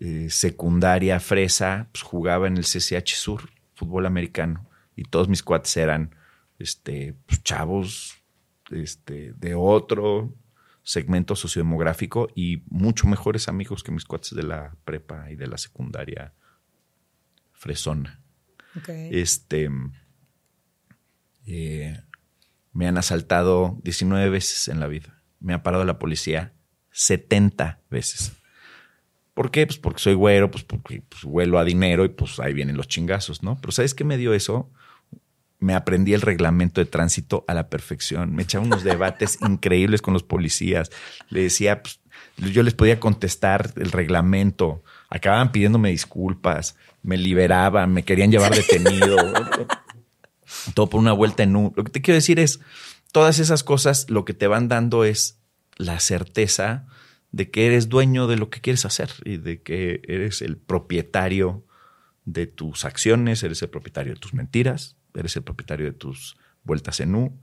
B: eh, secundaria fresa, pues jugaba en el CCH Sur, fútbol americano, y todos mis cuates eran este, pues, chavos este, de otro segmento sociodemográfico y mucho mejores amigos que mis cuates de la prepa y de la secundaria fresona. Este, eh, me han asaltado 19 veces en la vida. Me ha parado la policía 70 veces. ¿Por qué? Pues porque soy güero, pues porque pues, huelo a dinero y pues ahí vienen los chingazos, ¿no? Pero ¿sabes qué me dio eso? Me aprendí el reglamento de tránsito a la perfección. Me echaba unos debates increíbles con los policías. Le decía, pues, yo les podía contestar el reglamento. Acababan pidiéndome disculpas, me liberaban, me querían llevar detenido. todo por una vuelta en un. Lo que te quiero decir es, todas esas cosas lo que te van dando es la certeza de que eres dueño de lo que quieres hacer y de que eres el propietario de tus acciones, eres el propietario de tus mentiras, eres el propietario de tus vueltas en U,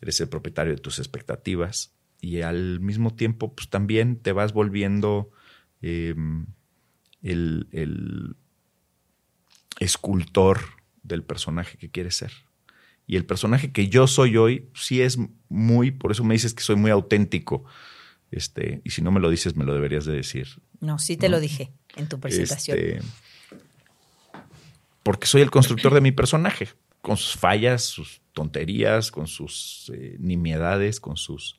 B: eres el propietario de tus expectativas y al mismo tiempo pues también te vas volviendo em, el, el escultor del personaje que quieres ser. Y el personaje que yo soy hoy sí es muy, por eso me dices que soy muy auténtico. Este, y si no me lo dices, me lo deberías de decir.
A: No, sí te lo dije en tu presentación. Este,
B: porque soy el constructor de mi personaje, con sus fallas, sus tonterías, con sus eh, nimiedades, con sus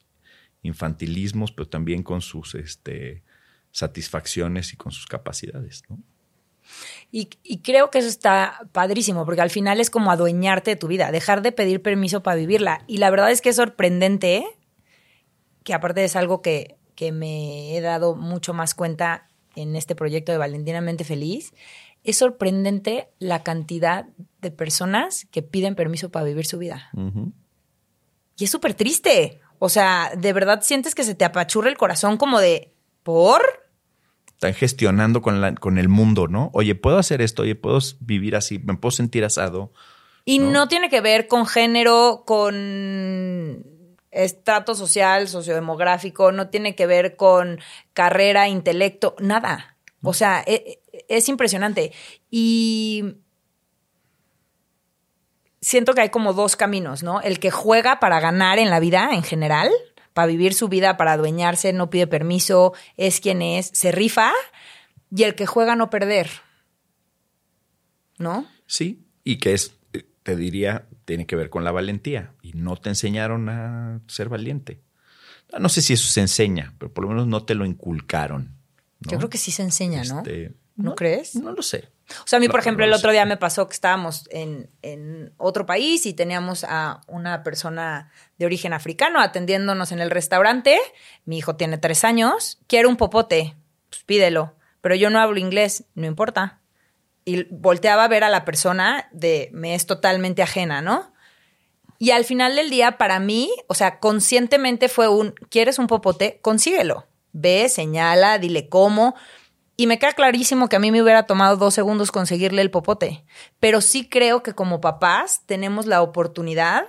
B: infantilismos, pero también con sus este, satisfacciones y con sus capacidades.
A: Y, creo que eso está padrísimo, porque al final es como adueñarte de tu vida, dejar de pedir permiso para vivirla. Y la verdad es que es sorprendente, que aparte es algo que, que me he dado mucho más cuenta en este proyecto de Valentinamente Feliz, es sorprendente la cantidad de personas que piden permiso para vivir su vida. Y es súper triste. O sea, de verdad sientes que se te apachurra el corazón como de, ¿por?
B: están gestionando con, la, con el mundo, ¿no? Oye, puedo hacer esto, oye, puedo vivir así, me puedo sentir asado.
A: Y ¿no? tiene que ver con género, con estrato social, sociodemográfico, no tiene que ver con carrera, intelecto, nada. O sea, e, e, es, impresionante. Y siento que hay como dos caminos, ¿no? El que juega para ganar en la vida en general para vivir su vida, para adueñarse, no pide permiso, es quien es, se rifa, y el que juega no perder. ¿No?
B: Sí, y que es, te diría, tiene que ver con la valentía, y no te enseñaron a ser valiente. No sé si eso se enseña, pero por lo menos no te lo inculcaron.
A: Yo creo que sí se enseña, ¿no? ¿No, crees?
B: No lo sé.
A: O sea, a mí, por ejemplo, el otro día me pasó que estábamos en, en, otro país y teníamos a una persona de origen africano atendiéndonos en el restaurante. Mi hijo tiene tres años. Quiere un popote. Pues pídelo. Pero yo no hablo inglés. No importa. Y volteaba a ver a la persona de me es totalmente ajena, ¿no? Y al final del día, para mí, o sea, conscientemente fue un, ¿quieres un popote? Consíguelo. Ve, señala, dile cómo. Y me queda clarísimo que a mí me hubiera tomado dos segundos conseguirle el popote. Pero sí creo que como papás tenemos la oportunidad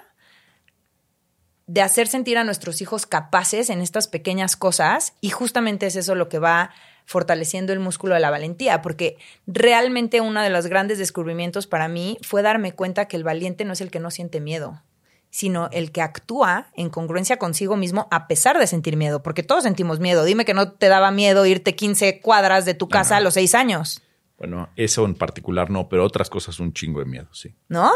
A: de hacer sentir a nuestros hijos capaces en estas pequeñas cosas y justamente es eso lo que va fortaleciendo el músculo de la valentía, porque realmente uno de los grandes descubrimientos para mí fue darme cuenta que el valiente no es el que no siente miedo, sino el que actúa en congruencia consigo mismo a pesar de sentir miedo, porque todos sentimos miedo. Dime que no te daba miedo irte 15 cuadras de tu casa a los 6 años.
B: Bueno, eso en particular no, pero otras cosas un chingo de miedo, sí.
A: ¿No?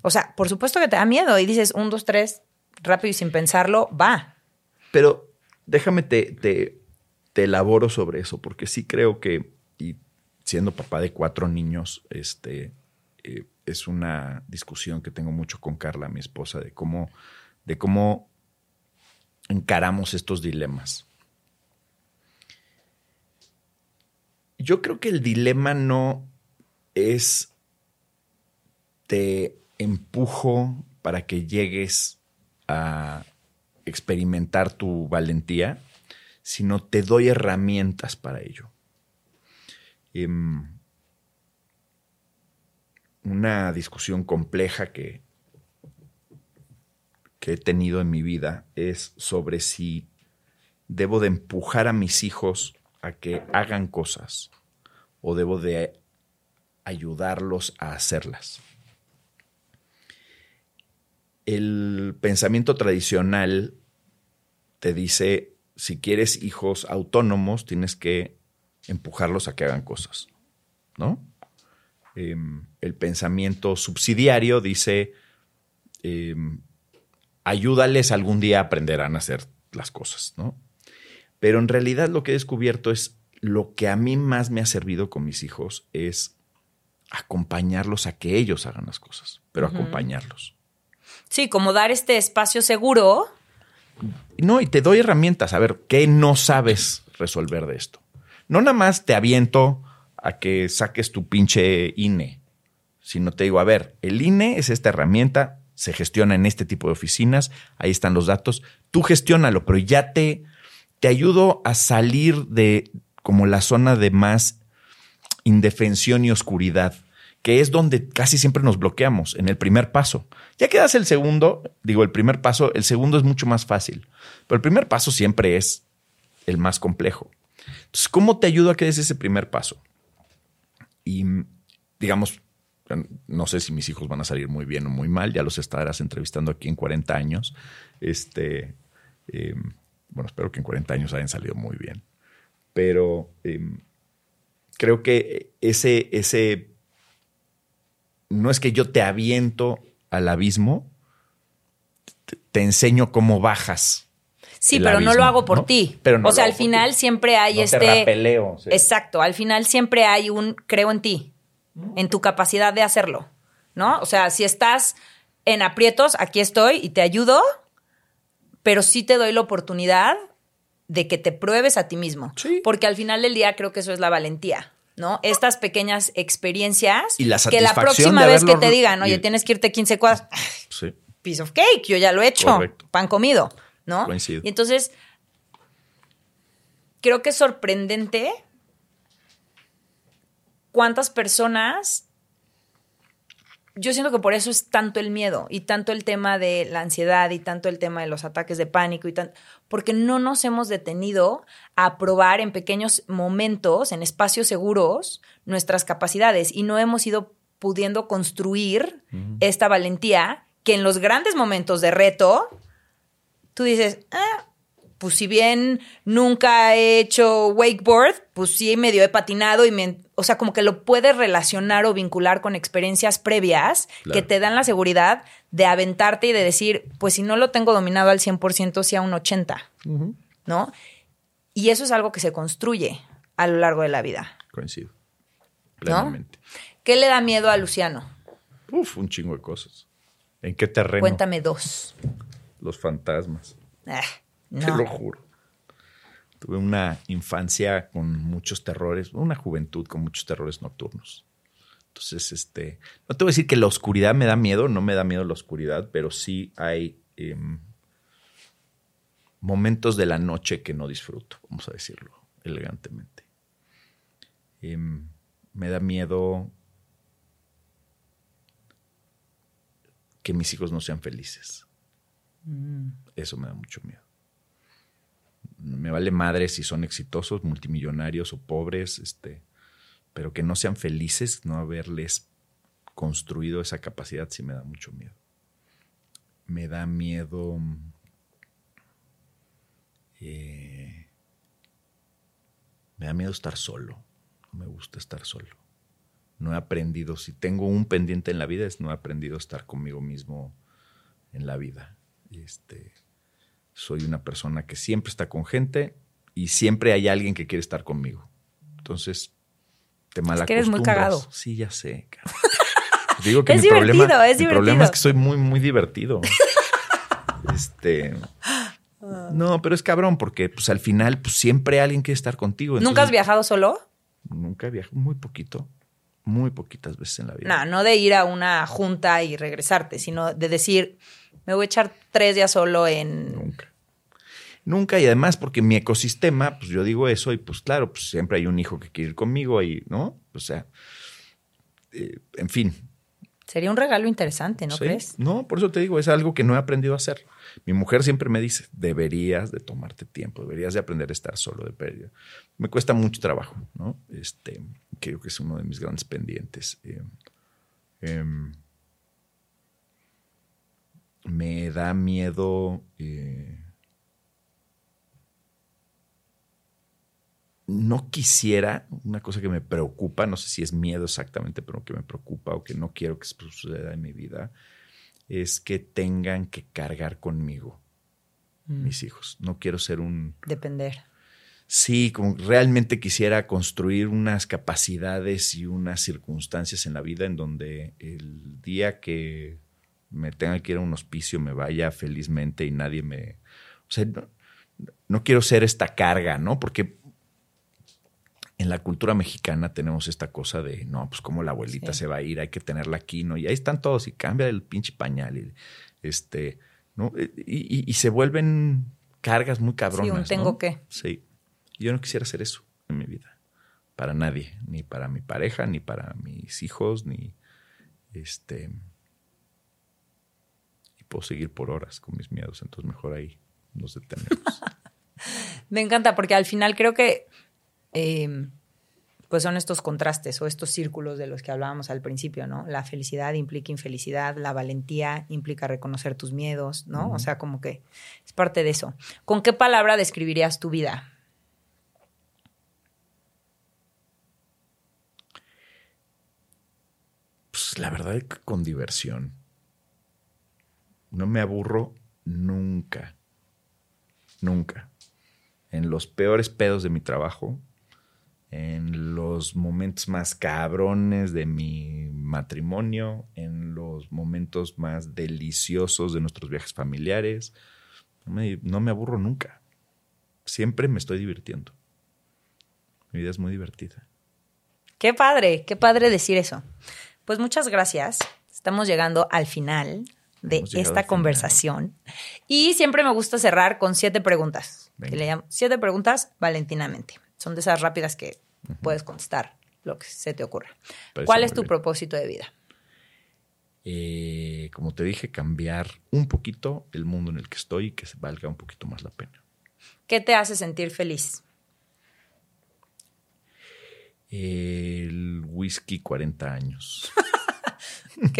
A: O sea, por supuesto que te da miedo y dices un, dos, tres, rápido y sin pensarlo, va.
B: Pero déjame te, te, elaboro sobre eso, porque sí creo que, y siendo papá de cuatro niños, este, eh, es una discusión que tengo mucho con Carla, mi esposa, de cómo, de cómo encaramos estos dilemas. Yo creo que el dilema no es te empujo para que llegues a experimentar tu valentía, sino te doy herramientas para ello. Em, una discusión compleja que, que he tenido en mi vida es sobre si debo de empujar a mis hijos a que hagan cosas o debo de ayudarlos a hacerlas. El pensamiento tradicional te dice, si quieres hijos autónomos, tienes que empujarlos a que hagan cosas, ¿no? Em, el pensamiento subsidiario dice, em, ayúdales algún día aprenderán a hacer las cosas, ¿no? Pero en realidad lo que he descubierto es lo que a mí más me ha servido con mis hijos es acompañarlos a que ellos hagan las cosas, pero acompañarlos.
A: Sí, como dar este espacio seguro.
B: No, y te doy herramientas. A ver, ¿qué no sabes resolver de esto? No nada más te aviento a que saques tu pinche INE, sino te digo, a ver, el INE es esta herramienta, se gestiona en este tipo de oficinas, ahí están los datos, tú gestiónalo, pero ya te, te ayudo a salir de como la zona de más indefensión y oscuridad, que es donde casi siempre nos bloqueamos en el primer paso. Ya que das el segundo, digo, el primer paso, el segundo es mucho más fácil, pero el primer paso siempre es el más complejo. Entonces, ¿cómo te ayudo a que des ese primer paso? Y digamos, no sé si mis hijos van a salir muy bien o muy mal, ya los estarás entrevistando aquí en 40 años. Este, em, bueno, espero que en 40 años hayan salido muy bien. Pero em, creo que ese, ese, no es que yo te aviento al abismo, te, enseño cómo bajas.
A: Sí, pero no lo hago por ti. Pero o sea, al final siempre hay este. Exacto. Al final siempre hay un creo en ti, en tu capacidad de hacerlo. ¿No? O sea, si estás en aprietos, aquí estoy y te ayudo, pero sí te doy la oportunidad de que te pruebes a ti mismo. Porque al final del día creo que eso es la valentía. ¿no? Estas pequeñas experiencias
B: y la
A: que la próxima vez que te digan, oye, tienes que irte 15 cuadras, sí. piece of cake, yo ya lo he hecho, pan comido, ¿no? Y entonces, creo que es sorprendente cuántas personas yo siento que por eso es tanto el miedo y tanto el tema de la ansiedad y tanto el tema de los ataques de pánico y tanto, porque no nos hemos detenido a probar en pequeños momentos, en espacios seguros, nuestras capacidades y no hemos ido pudiendo construir esta valentía que en los grandes momentos de reto, tú dices, ah, pues si bien nunca he hecho wakeboard, pues sí medio he patinado y me, o sea, como que lo puedes relacionar o vincular con experiencias previas que te dan la seguridad de aventarte y de decir, pues si no lo tengo dominado al 100%, sí a un 80%, ¿no? Y eso es algo que se construye a lo largo de la vida.
B: Coincido.
A: Plenamente. ¿Qué le da miedo a Luciano?
B: Uf, un chingo de cosas. ¿En qué terreno?
A: Cuéntame dos.
B: Los fantasmas. Ah. Te lo juro. Tuve una infancia con muchos terrores, una juventud con muchos terrores nocturnos. Entonces, este, no te voy a decir que la oscuridad me da miedo, no me da miedo la oscuridad, pero sí hay em, momentos de la noche que no disfruto, vamos a decirlo elegantemente. Em, me da miedo que mis hijos no sean felices. Mm. Eso me da mucho miedo me vale madre si son exitosos, multimillonarios o pobres, este, pero que no sean felices, no haberles construido esa capacidad sí me da mucho miedo. Me da miedo eh, me da miedo estar solo. No me gusta estar solo. No he aprendido, si tengo un pendiente en la vida, es no he aprendido a estar conmigo mismo en la vida. Este, soy una persona que siempre está con gente y siempre hay alguien que quiere estar conmigo. Entonces, te malacostumbras. Es que eres muy cagado. Sí, ya sé. Digo que es mi divertido, problema, es mi problema es que soy muy, muy divertido. este. No, pero es cabrón porque pues al final pues, siempre alguien quiere estar contigo.
A: ¿Nunca has viajado solo?
B: Nunca he viajado, muy poquito. Muy poquitas veces en la vida.
A: No, no de ir a una junta y regresarte, sino de decir, me voy a echar tres días solo en...
B: Nunca. Nunca, y además porque mi ecosistema, pues yo digo eso, y pues claro, pues siempre hay un hijo que quiere ir conmigo, y, ¿no? O sea, eh, en fin.
A: Sería un regalo interesante, ¿no
B: Sí.
A: crees?
B: No, por eso te digo, es algo que no he aprendido a hacer. Mi mujer siempre me dice, deberías de tomarte tiempo, deberías de aprender a estar solo. De me cuesta mucho trabajo, ¿no? Este, creo que es uno de mis grandes pendientes. Eh, em, me da miedo. eh, no quisiera, una cosa que me preocupa, no sé si es miedo exactamente, pero que me preocupa o que no quiero que suceda en mi vida, es que tengan que cargar conmigo
A: Mm.
B: mis hijos. No quiero ser un...
A: Depender.
B: Sí, como realmente quisiera construir unas capacidades y unas circunstancias en la vida en donde el día que me tenga que ir a un hospicio me vaya felizmente y nadie me... O sea, no, no quiero ser esta carga, ¿no? Porque en la cultura mexicana tenemos esta cosa de, no, pues como la abuelita
A: Sí.
B: se va a ir, hay que tenerla aquí, ¿no? Y ahí están todos y cambia el pinche pañal y este, ¿no? Y, y- y se vuelven cargas muy cabronas.
A: Sí, un tengo
B: ¿no?
A: que.
B: Sí. Yo no quisiera hacer eso en mi vida. Para nadie. Ni para mi pareja, ni para mis hijos, ni este. Y puedo seguir por horas con mis miedos. Entonces mejor ahí nos detenemos.
A: Me encanta porque al final creo que eh, pues son estos contrastes o estos círculos de los que hablábamos al principio, ¿no? La felicidad implica infelicidad, la valentía implica reconocer tus miedos, ¿no? O sea, como que es parte de eso. ¿Con qué palabra describirías tu vida?
B: Pues la verdad es que con diversión. No me aburro nunca. Nunca. En los peores pedos de mi trabajo, en los momentos más cabrones de mi matrimonio, en los momentos más deliciosos de nuestros viajes familiares. No me, no me aburro nunca. Siempre me estoy divirtiendo. Mi vida es muy divertida.
A: Qué padre, qué padre decir eso. Pues muchas gracias. Estamos llegando al final de esta
B: final.
A: conversación. Y siempre me gusta cerrar con siete preguntas. Que le llamo siete preguntas valentinamente. Son de esas rápidas que puedes contestar lo que se te ocurra.
B: Parece
A: ¿Cuál es tu
B: bien.
A: propósito de vida?
B: eh, como te dije, cambiar un poquito el mundo en el que estoy y que valga un poquito más la pena.
A: ¿Qué te hace sentir feliz?
B: El whisky 40 años.
A: Ok.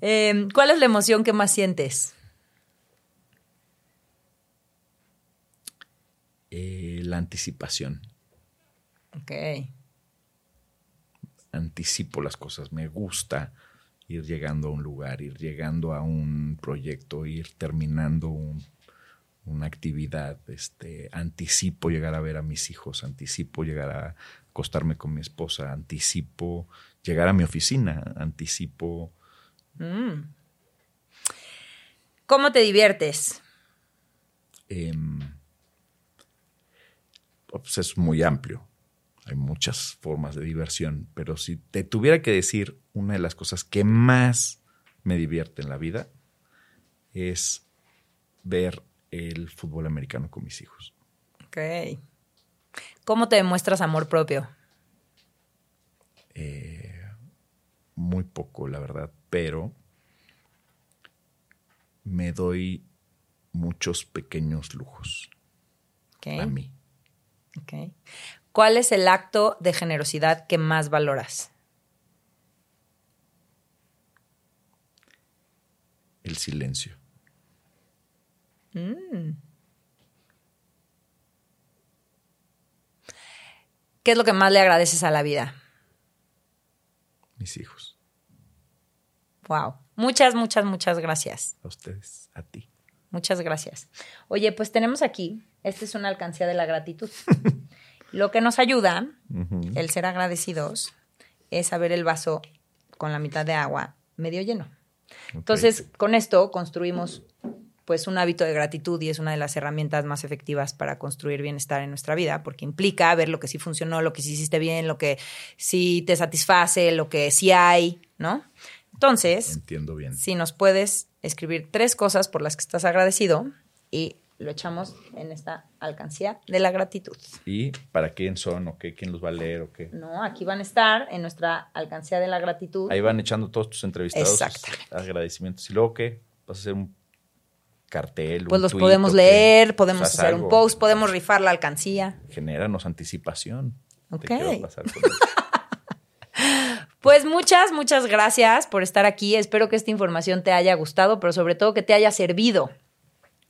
A: Eh, ¿Cuál es la emoción que más sientes?
B: Eh, la anticipación.
A: Ok.
B: Anticipo las cosas. Me gusta ir llegando a un lugar, ir llegando a un proyecto, ir terminando un- una actividad. Este, anticipo llegar a ver a mis hijos, anticipo llegar a acostarme con mi esposa, anticipo llegar a mi oficina, anticipo
A: Mm. ¿Cómo te diviertes?
B: em, pues es muy amplio. Hay muchas formas de diversión, pero si te tuviera que decir una de las cosas que más me divierte en la vida es ver el fútbol americano con mis hijos.
A: Ok. ¿Cómo te demuestras amor propio?
B: Eh, muy poco, la verdad, pero me doy muchos pequeños lujos a mí.
A: ok. ¿Cuál es el acto de generosidad que más valoras?
B: El silencio.
A: ¿Qué es lo que más le agradeces a la vida?
B: Mis hijos.
A: Wow. Muchas, muchas, muchas gracias.
B: A ustedes, a ti.
A: Muchas gracias. Oye, pues tenemos aquí, esta es una alcancía de la gratitud. Lo que nos ayuda, el ser agradecidos, es saber el vaso con la mitad de agua medio lleno. Entonces, con esto construimos pues un hábito de gratitud y es una de las herramientas más efectivas para construir bienestar en nuestra vida, porque implica ver lo que sí funcionó, lo que sí hiciste bien, lo que sí te satisface, lo que sí hay, ¿no? Entonces,
B: Entiendo bien.
A: si nos puedes escribir tres cosas por las que estás agradecido y lo echamos en esta alcancía de la gratitud.
B: ¿Y para quién son o qué? ¿Quién los va a leer o qué?
A: No, aquí van a estar en nuestra alcancía de la gratitud.
B: Ahí van echando todos tus entrevistados
A: Exactamente.
B: agradecimientos. ¿Y luego qué? ¿Vas a hacer un cartel?
A: Pues
B: un
A: los
B: tuit
A: podemos
B: qué?
A: leer, podemos
B: Haz
A: hacer un post, podemos rifar la alcancía.
B: Genéranos anticipación.
A: Ok.
B: a pasar con eso.
A: Pues muchas, muchas gracias por estar aquí. Espero que esta información te haya gustado, pero sobre todo que te haya servido.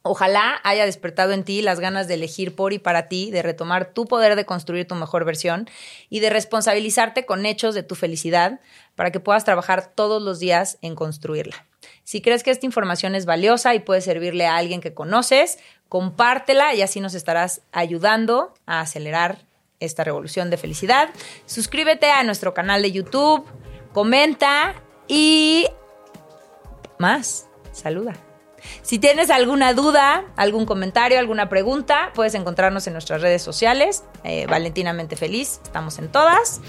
A: Ojalá haya despertado en ti las ganas de elegir por y para ti, de retomar tu poder de construir tu mejor versión y de responsabilizarte con hechos de tu felicidad para que puedas trabajar todos los días en construirla. Si crees que esta información es valiosa y puede servirle a alguien que conoces, compártela y así nos estarás ayudando a acelerar esta revolución de felicidad. Suscríbete a nuestro canal de YouTube, comenta y más, saluda. Si tienes alguna duda, algún comentario, alguna pregunta, puedes encontrarnos en nuestras redes sociales. Eh, Valentinamente Feliz, estamos en todas.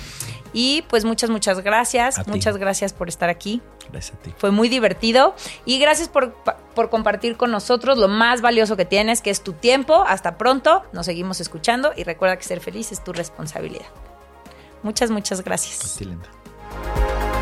A: Y pues muchas, muchas gracias.
B: A ti.
A: Muchas gracias por estar aquí.
B: Gracias a ti.
A: Fue muy divertido. Y gracias por, por compartir con nosotros lo más valioso que tienes, que es tu tiempo. Hasta pronto. Nos seguimos escuchando y recuerda que ser feliz es tu responsabilidad. Muchas, muchas gracias.
B: A ti, linda.